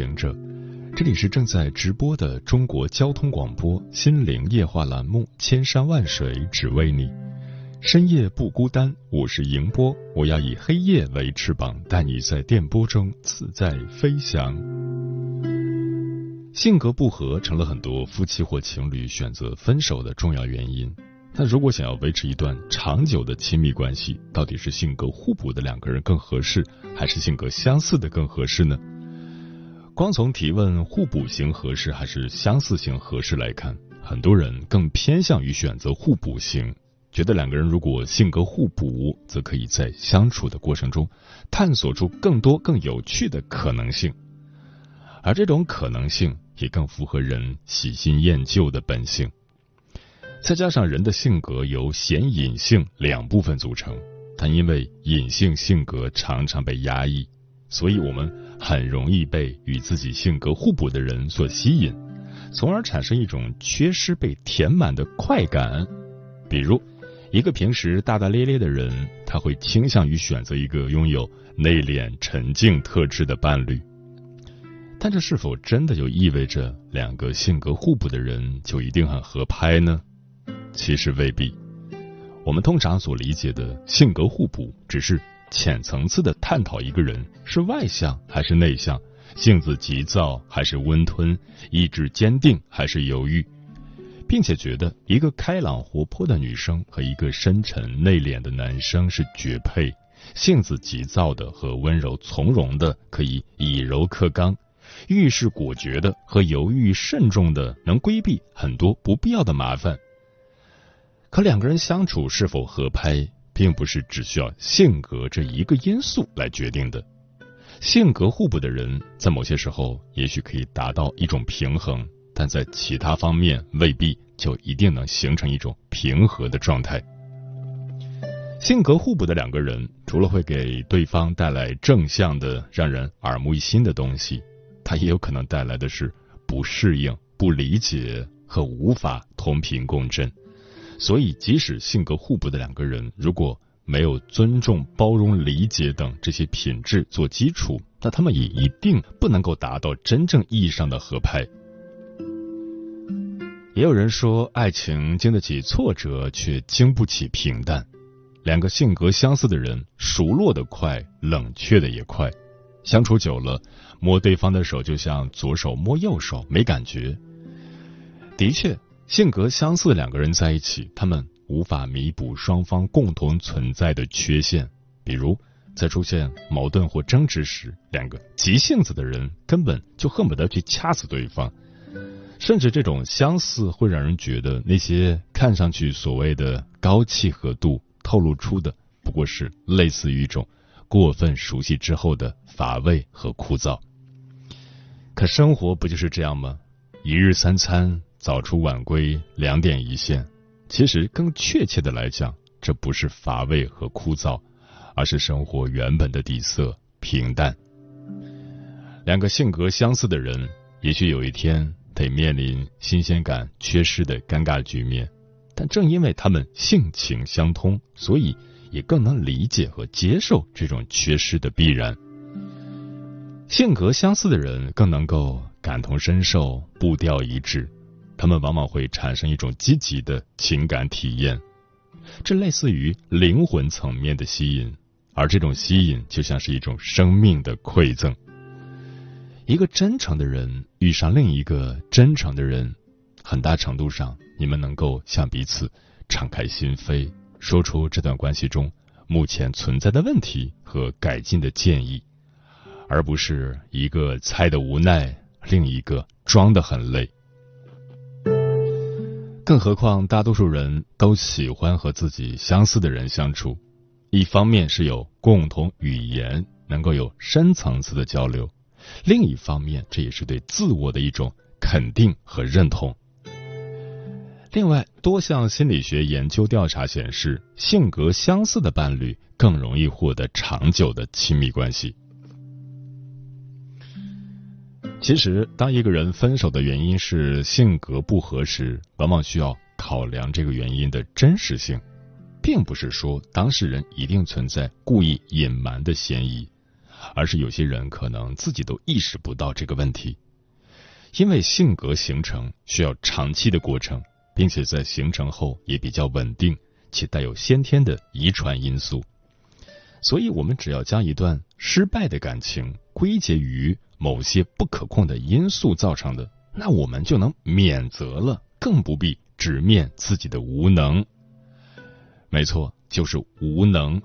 行者，这里是正在直播的中国交通广播心灵夜话栏目《千山万水只为你》，深夜不孤单，我是迎波，我要以黑夜为翅膀，带你在电波中自在飞翔。性格不合成了很多夫妻或情侣选择分手的重要原因。那如果想要维持一段长久的亲密关系，到底是性格互补的两个人更合适，还是性格相似的更合适呢？光从提问互补型合适还是相似型合适来看，很多人更偏向于选择互补型，觉得两个人如果性格互补，则可以在相处的过程中探索出更多更有趣的可能性，而这种可能性也更符合人喜新厌旧的本性。再加上人的性格由显隐性两部分组成，但因为隐性性格常常被压抑，所以我们很容易被与自己性格互补的人所吸引，从而产生一种缺失被填满的快感。比如，一个平时大大咧咧的人，他会倾向于选择一个拥有内敛沉静特质的伴侣。但这是否真的就意味着两个性格互补的人就一定很合拍呢？其实未必，我们通常所理解的性格互补，只是浅层次的探讨一个人是外向还是内向，性子急躁还是温吞，意志坚定还是犹豫，并且觉得一个开朗活泼的女生和一个深沉内敛的男生是绝配，性子急躁的和温柔从容的可以以柔克刚，遇事果决的和犹豫慎重的能规避很多不必要的麻烦。可两个人相处是否合拍，并不是只需要性格这一个因素来决定的。性格互补的人，在某些时候也许可以达到一种平衡，但在其他方面未必就一定能形成一种平和的状态。性格互补的两个人，除了会给对方带来正向的、让人耳目一新的东西，他也有可能带来的是不适应、不理解和无法同频共振。所以，即使性格互补的两个人，如果没有尊重、包容、理解等这些品质做基础，那他们也一定不能够达到真正意义上的合拍。也有人说，爱情经得起挫折，却经不起平淡。两个性格相似的人，熟络的快，冷却的也快。相处久了，摸对方的手就像左手摸右手，没感觉。的确。性格相似两个人在一起，他们无法弥补双方共同存在的缺陷。比如，在出现矛盾或争执时，两个急性子的人根本就恨不得去掐死对方。甚至这种相似会让人觉得，那些看上去所谓的高契合度，透露出的不过是类似于一种过分熟悉之后的乏味和枯燥。可生活不就是这样吗？一日三餐。早出晚归，两点一线。其实更确切的来讲，这不是乏味和枯燥，而是生活原本的底色平淡。两个性格相似的人，也许有一天得面临新鲜感缺失的尴尬局面，但正因为他们性情相通，所以也更能理解和接受这种缺失的必然。性格相似的人更能够感同身受，步调一致。他们往往会产生一种积极的情感体验，这类似于灵魂层面的吸引，而这种吸引就像是一种生命的馈赠。一个真诚的人遇上另一个真诚的人，很大程度上，你们能够向彼此敞开心扉，说出这段关系中目前存在的问题和改进的建议，而不是一个猜的无奈，另一个装的很累。更何况，大多数人都喜欢和自己相似的人相处，一方面是有共同语言，能够有深层次的交流；另一方面，这也是对自我的一种肯定和认同。另外，多项心理学研究调查显示，性格相似的伴侣更容易获得长久的亲密关系。其实，当一个人分手的原因是性格不合时，往往需要考量这个原因的真实性，并不是说当事人一定存在故意隐瞒的嫌疑，而是有些人可能自己都意识不到这个问题，因为性格形成需要长期的过程。并且在形成后也比较稳定，且带有先天的遗传因素，所以，我们只要将一段失败的感情归结于某些不可控的因素造成的，那我们就能免责了，更不必直面自己的无能。没错，就是无能。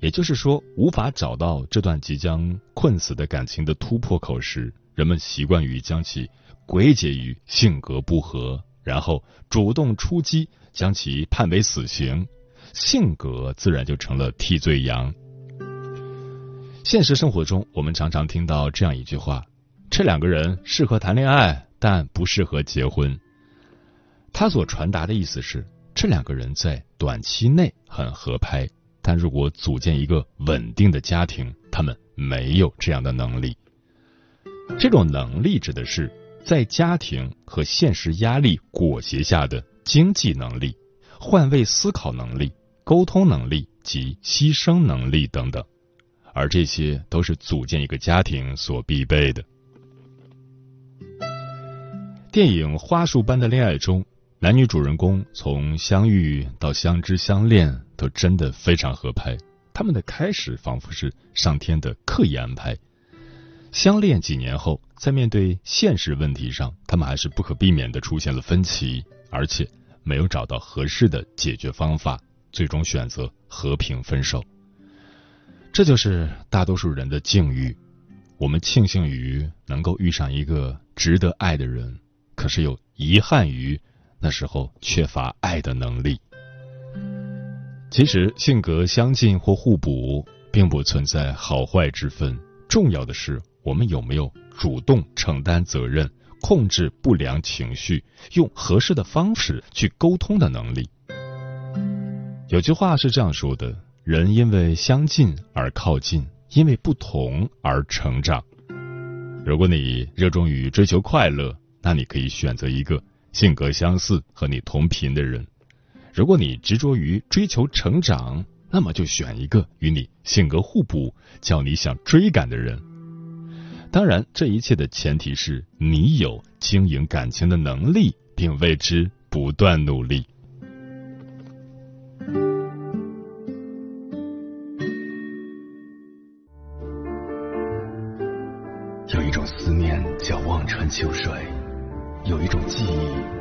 也就是说，无法找到这段即将困死的感情的突破口时，人们习惯于将其归结于性格不合。然后主动出击，将其判为死刑，性格自然就成了替罪羊。现实生活中，我们常常听到这样一句话：“这两个人适合谈恋爱，但不适合结婚。”他所传达的意思是，这两个人在短期内很合拍，但如果组建一个稳定的家庭，他们没有这样的能力。这种能力指的是。在家庭和现实压力裹挟下的经济能力、换位思考能力、沟通能力及牺牲能力等等，而这些都是组建一个家庭所必备的。电影《花束般的恋爱》中，男女主人公从相遇到相知相恋，都真的非常合拍。他们的开始仿佛是上天的刻意安排。相恋几年后，在面对现实问题上，他们还是不可避免的出现了分歧，而且没有找到合适的解决方法，最终选择和平分手。这就是大多数人的境遇。我们庆幸于能够遇上一个值得爱的人，可是又遗憾于那时候缺乏爱的能力。其实，性格相近或互补，并不存在好坏之分，重要的是。我们有没有主动承担责任、控制不良情绪、用合适的方式去沟通的能力？有句话是这样说的：人因为相近而靠近，因为不同而成长。如果你热衷于追求快乐，那你可以选择一个性格相似、和你同频的人；如果你执着于追求成长，那么就选一个与你性格互补、叫你想追赶的人。当然，这一切的前提是你有经营感情的能力，并为之不断努力。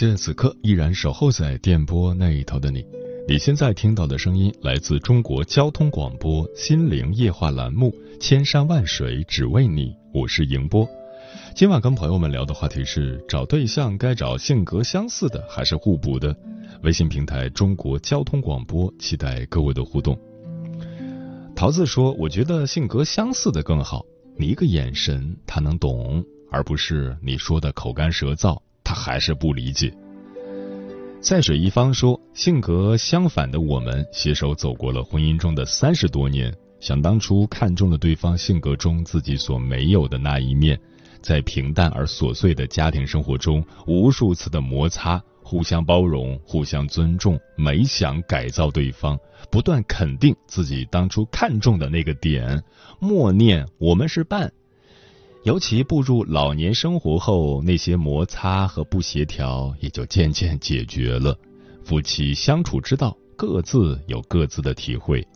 感谢此刻依然守候在电波那一头的你。你现在听到的声音来自中国交通广播心灵夜话栏目《千山万水只为你》，我是迎波。今晚跟朋友们聊的话题是：找对象该找性格相似的还是互补的？微信平台中国交通广播，期待各位的互动。桃子说：“我觉得性格相似的更好，你一个眼神他能懂，而不是你说的口干舌燥，他还是不理解。”在水一方说：“性格相反的我们携手走过了婚姻中的三十多年，想当初看中了对方性格中自己所没有的那一面。”在平淡而琐碎的家庭生活中，无数次的摩擦，互相包容，互相尊重，没想改造对方，不断肯定自己当初看中的那个点，默念我们是伴。尤其步入老年生活后，那些摩擦和不协调也就渐渐解决了。夫妻相处之道，各自有各自的体会。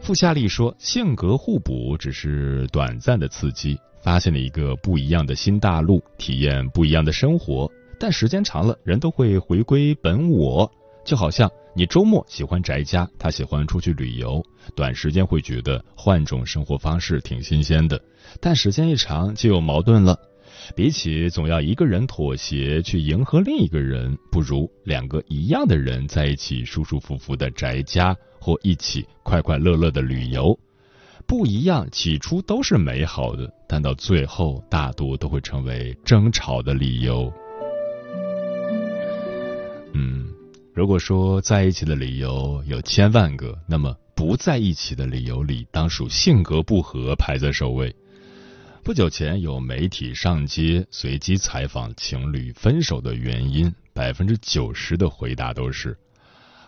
傅夏利说，性格互补只是短暂的刺激，发现了一个不一样的新大陆，体验不一样的生活。但时间长了，人都会回归本我。就好像你周末喜欢宅家，他喜欢出去旅游，短时间会觉得换种生活方式挺新鲜的，但时间一长就有矛盾了。比起总要一个人妥协去迎合另一个人，不如两个一样的人在一起舒舒服服的宅家，或一起快快乐乐的旅游。不一样，起初都是美好的，但到最后大多都会成为争吵的理由。如果说在一起的理由有千万个，那么不在一起的理由里，当属性格不合排在首位。不久前有媒体上街随机采访情侣分手的原因，百分之九十的回答都是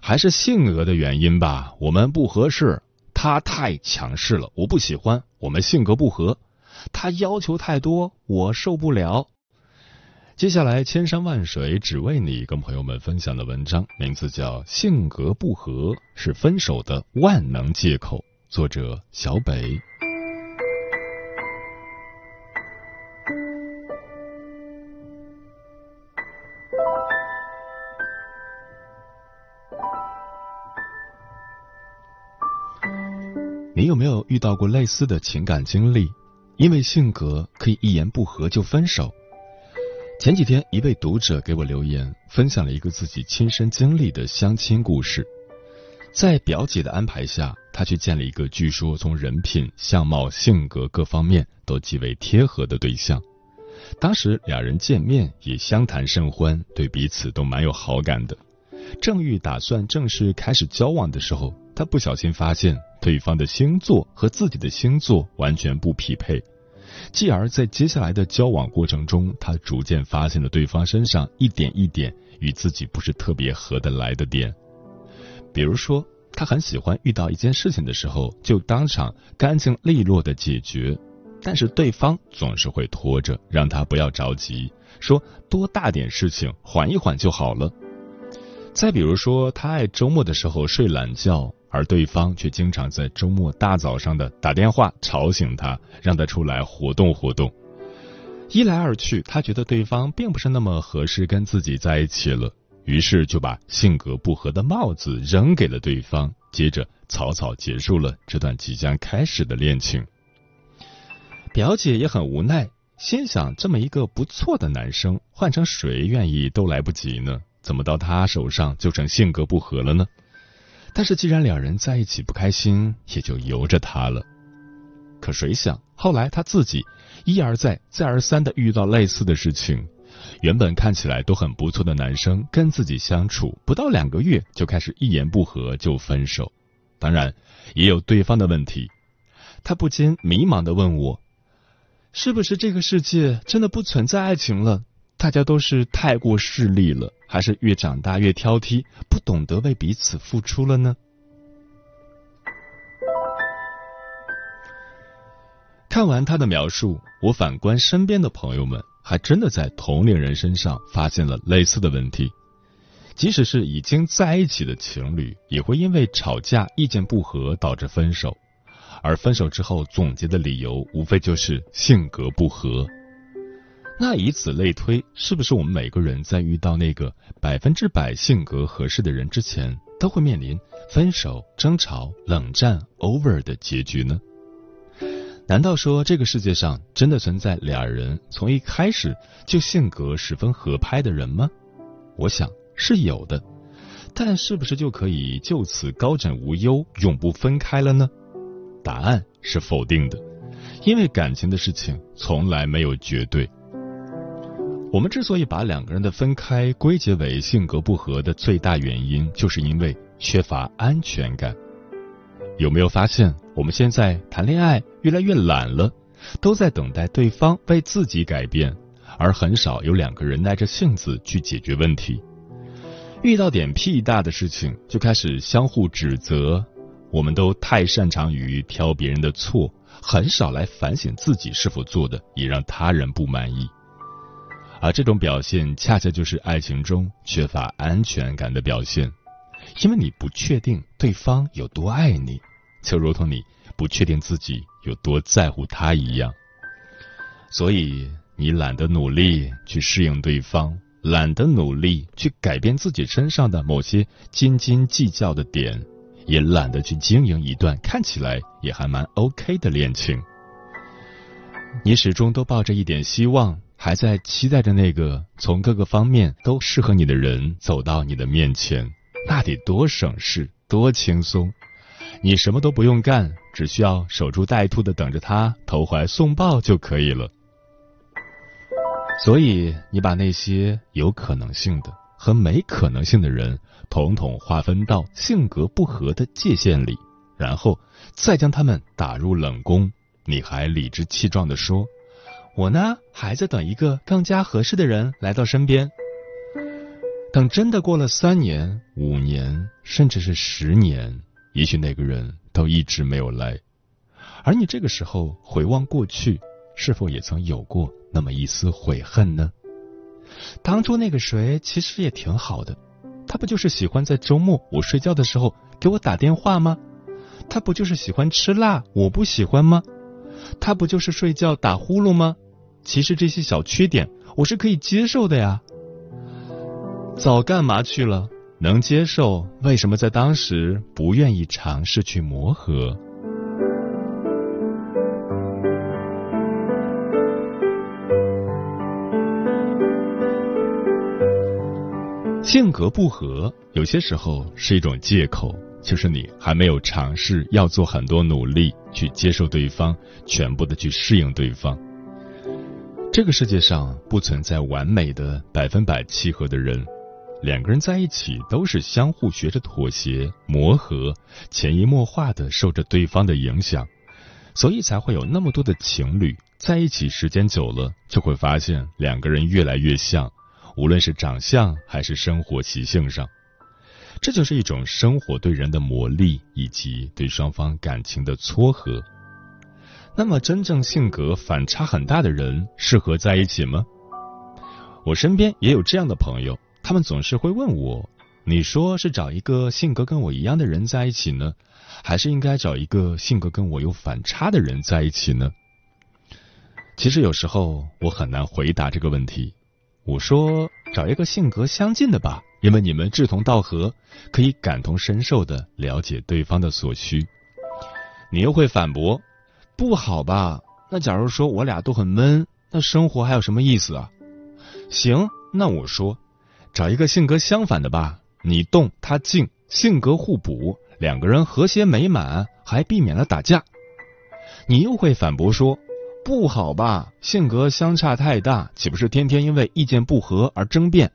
还是性格的原因吧，我们不合适，他太强势了，我不喜欢，我们性格不合，他要求太多，我受不了。接下来，千山万水只为你，跟朋友们分享的文章名字叫《性格不合是分手的万能借口》，作者小北。你有没有遇到过类似的情感经历？因为性格可以一言不合就分手？前几天，一位读者给我留言，分享了一个自己亲身经历的相亲故事。在表姐的安排下，他去见了一个据说从人品、相貌、性格各方面都极为贴合的对象。当时两人见面也相谈甚欢，对彼此都蛮有好感的。正欲打算正式开始交往的时候，他不小心发现对方的星座和自己的星座完全不匹配。继而在接下来的交往过程中，他逐渐发现了对方身上一点一点与自己不是特别合得来的点。比如说，他很喜欢遇到一件事情的时候就当场干净利落的解决，但是对方总是会拖着，让他不要着急，说多大点事情缓一缓就好了。再比如说，他爱周末的时候睡懒觉。而对方却经常在周末大早上的打电话吵醒他，让他出来活动活动。一来二去，他觉得对方并不是那么合适跟自己在一起了，于是就把性格不合的帽子扔给了对方，接着草草结束了这段即将开始的恋情。表姐也很无奈，心想：这么一个不错的男生，换成谁愿意都来不及呢？怎么到他手上就成性格不合了呢？但是既然两人在一起不开心，也就由着他了。可谁想，后来他自己一而再、再而三的遇到类似的事情。原本看起来都很不错的男生，跟自己相处不到两个月，就开始一言不合就分手。当然，也有对方的问题。他不禁迷茫的问我：“是不是这个世界真的不存在爱情了？大家都是太过势利了？”还是越长大越挑剔，不懂得为彼此付出了呢？看完他的描述，我反观身边的朋友们，还真的在同龄人身上发现了类似的问题。即使是已经在一起的情侣，也会因为吵架、意见不合导致分手，而分手之后总结的理由，无非就是性格不合。那以此类推，是不是我们每个人在遇到那个百分之百性格合适的人之前，都会面临分手、争吵、冷战、over 的结局呢？难道说这个世界上真的存在俩人从一开始就性格十分合拍的人吗？我想是有的，但是不是就可以就此高枕无忧、永不分开了呢？答案是否定的，因为感情的事情从来没有绝对。我们之所以把两个人的分开归结为性格不合的最大原因，就是因为缺乏安全感。有没有发现，我们现在谈恋爱越来越懒了，都在等待对方为自己改变，而很少有两个人耐着性子去解决问题。遇到点屁大的事情，就开始相互指责。我们都太擅长于挑别人的错，很少来反省自己是否做的也让他人不满意。而这种表现，恰恰就是爱情中缺乏安全感的表现，因为你不确定对方有多爱你，就如同你不确定自己有多在乎他一样。所以，你懒得努力去适应对方，懒得努力去改变自己身上的某些斤斤计较的点，也懒得去经营一段看起来也还蛮 OK 的恋情。你始终都抱着一点希望。还在期待着那个从各个方面都适合你的人走到你的面前，那得多省事，多轻松！你什么都不用干，只需要守株待兔的等着他投怀送抱就可以了。所以，你把那些有可能性的和没可能性的人统统划分到性格不合的界限里，然后再将他们打入冷宫，你还理直气壮的说。我呢，还在等一个更加合适的人来到身边。等真的过了三年、五年，甚至是十年，也许那个人都一直没有来。而你这个时候回望过去，是否也曾有过那么一丝悔恨呢？当初那个谁其实也挺好的，他不就是喜欢在周末我睡觉的时候给我打电话吗？他不就是喜欢吃辣，我不喜欢吗？他不就是睡觉打呼噜吗？其实这些小缺点我是可以接受的呀，早干嘛去了？能接受，为什么在当时不愿意尝试去磨合？性格不合，有些时候是一种借口，就是你还没有尝试要做很多努力去接受对方，全部的去适应对方。这个世界上不存在完美的百分百契合的人，两个人在一起都是相互学着妥协、磨合，潜移默化的受着对方的影响，所以才会有那么多的情侣在一起时间久了，就会发现两个人越来越像，无论是长相还是生活习性上，这就是一种生活对人的磨砺，以及对双方感情的撮合。那么，真正性格反差很大的人适合在一起吗？我身边也有这样的朋友，他们总是会问我：“你说是找一个性格跟我一样的人在一起呢，还是应该找一个性格跟我有反差的人在一起呢？”其实有时候我很难回答这个问题。我说：“找一个性格相近的吧，因为你们志同道合，可以感同身受的了解对方的所需。”你又会反驳。不好吧？那假如说我俩都很闷，那生活还有什么意思啊？行，那我说，找一个性格相反的吧，你动他静，性格互补，两个人和谐美满，还避免了打架。你又会反驳说，不好吧？性格相差太大，岂不是天天因为意见不合而争辩？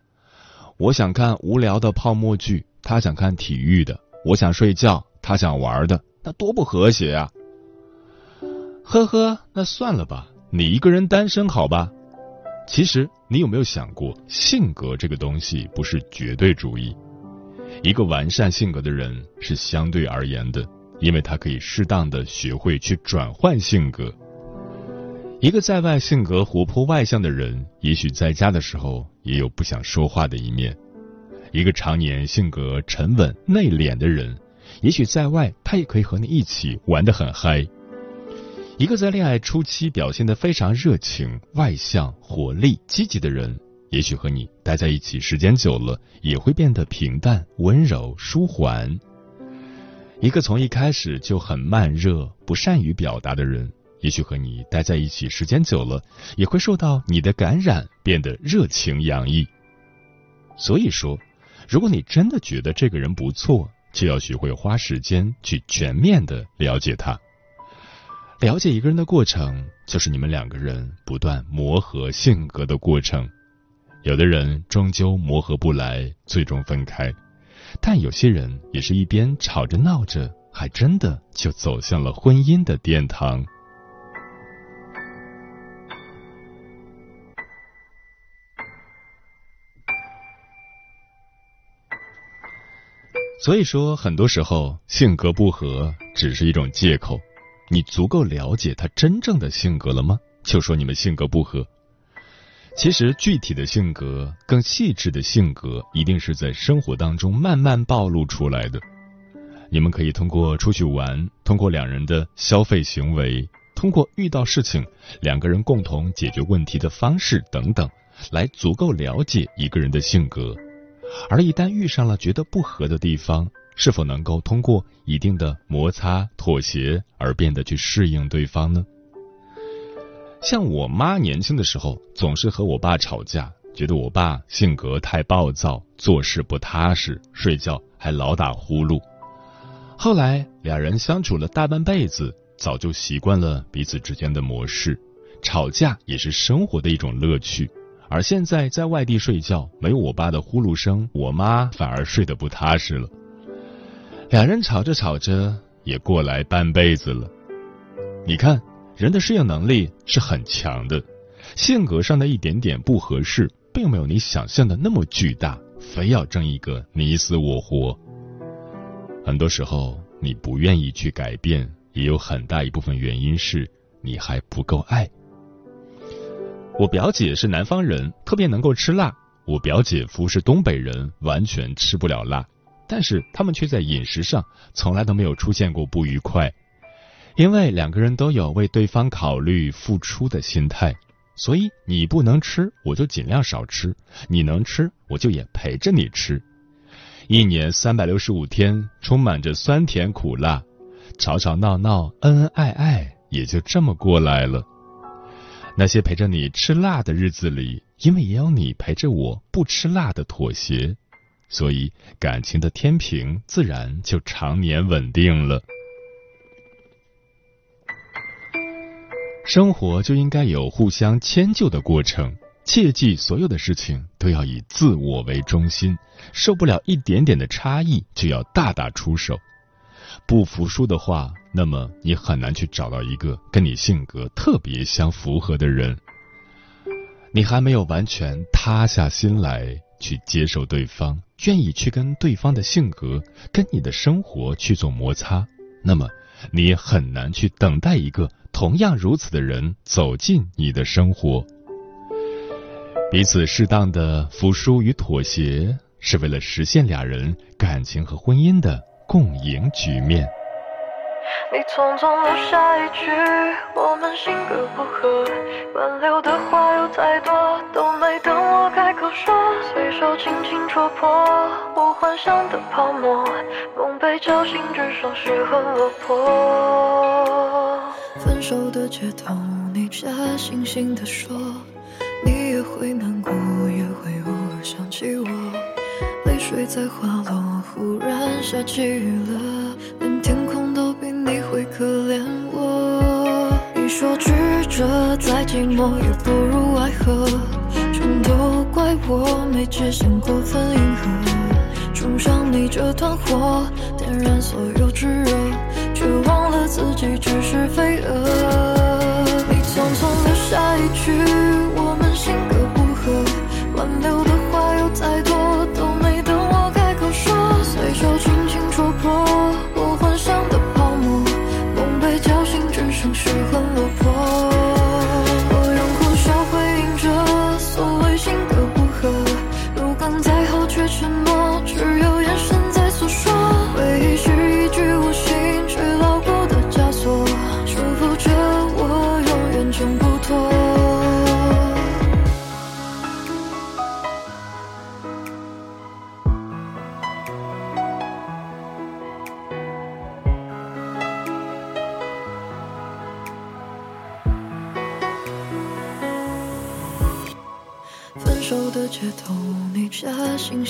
我想看无聊的泡沫剧，他想看体育的；我想睡觉，他想玩的，那多不和谐啊！呵呵，那算了吧，你一个人单身好吧？其实你有没有想过，性格这个东西不是绝对主义。一个完善性格的人是相对而言的，因为他可以适当的学会去转换性格。一个在外性格活泼外向的人，也许在家的时候也有不想说话的一面；一个常年性格沉稳内敛的人，也许在外他也可以和你一起玩得很嗨。一个在恋爱初期表现的非常热情、外向、活力、积极的人，也许和你待在一起时间久了，也会变得平淡、温柔、舒缓。一个从一开始就很慢热、不善于表达的人，也许和你待在一起时间久了，也会受到你的感染，变得热情洋溢。所以说，如果你真的觉得这个人不错，就要学会花时间去全面的了解他。了解一个人的过程，就是你们两个人不断磨合性格的过程。有的人终究磨合不来，最终分开；但有些人也是一边吵着闹着，还真的就走向了婚姻的殿堂。所以说，很多时候性格不合只是一种借口。你足够了解他真正的性格了吗？就说你们性格不合。其实具体的性格、更细致的性格，一定是在生活当中慢慢暴露出来的。你们可以通过出去玩，通过两人的消费行为，通过遇到事情两个人共同解决问题的方式等等，来足够了解一个人的性格。而一旦遇上了觉得不合的地方，是否能够通过一定的摩擦、妥协而变得去适应对方呢？像我妈年轻的时候，总是和我爸吵架，觉得我爸性格太暴躁，做事不踏实，睡觉还老打呼噜。后来两人相处了大半辈子，早就习惯了彼此之间的模式，吵架也是生活的一种乐趣。而现在在外地睡觉，没有我爸的呼噜声，我妈反而睡得不踏实了。两人吵着吵着，也过来半辈子了。你看。人的适应能力是很强的，性格上的一点点不合适，并没有你想象的那么巨大，非要争一个你死我活。很多时候，你不愿意去改变，也有很大一部分原因是你还不够爱。我表姐是南方人，特别能够吃辣；我表姐夫是东北人，完全吃不了辣，但是他们却在饮食上从来都没有出现过不愉快。因为两个人都有为对方考虑、付出的心态，所以你不能吃，我就尽量少吃；你能吃，我就也陪着你吃。一年三百六十五天，充满着酸甜苦辣，吵吵闹闹，恩恩爱爱，也就这么过来了。那些陪着你吃辣的日子里，因为也有你陪着我不吃辣的妥协，所以感情的天平自然就常年稳定了。生活就应该有互相迁就的过程，切记所有的事情都要以自我为中心，受不了一点点的差异就要大打出手。不服输的话，那么你很难去找到一个跟你性格特别相符合的人。你还没有完全塌下心来去接受对方，愿意去跟对方的性格、跟你的生活去做摩擦，那么你很难去等待一个。同样如此的人走进你的生活，彼此适当的服输与妥协，是为了实现俩人感情和婚姻的共赢局面。你匆匆留下一句我们性格不合，挽留的话有太多都没等我开口说，随手轻轻戳破我幻想的泡沫，梦被叫醒只剩失魂落魄。分手的街头，你假惺惺地说，你也会难过，也会偶尔想起我，泪水在滑落，忽然下起雨了，可怜我。你说曲折再寂寞，也不如爱河，全都怪我没只想过分迎合，冲上你这团火，点燃所有炙热。却忘了自己只是飞蛾。你匆匆留下一句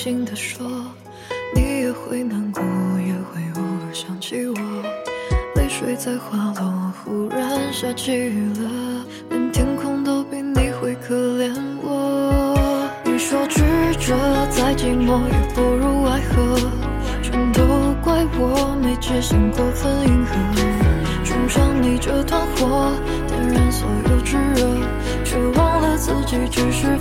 轻的说，你也会难过，也会偶尔想起我。泪水在滑落，忽然下起雨了，连天空都比你会可怜我。你说曲折再寂寞，也不如爱河，全都怪我没只想过分迎合，冲上你这团火，点燃所有炙热，却忘了自己只是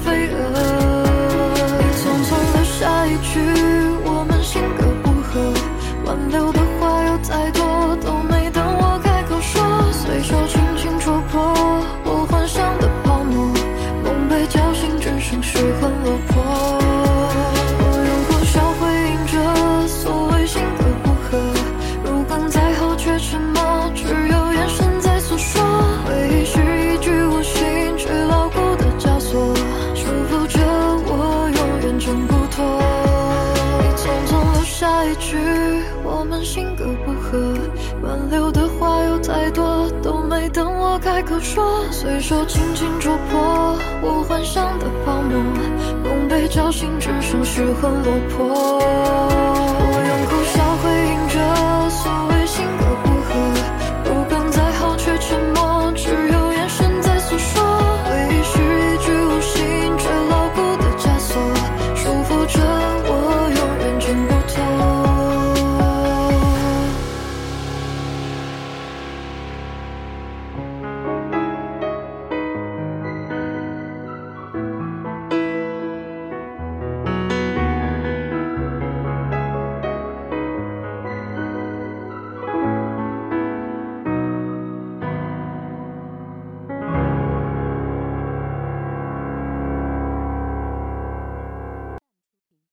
开口说，随手轻轻戳破我幻想的泡沫，梦被叫醒，只剩失魂落魄。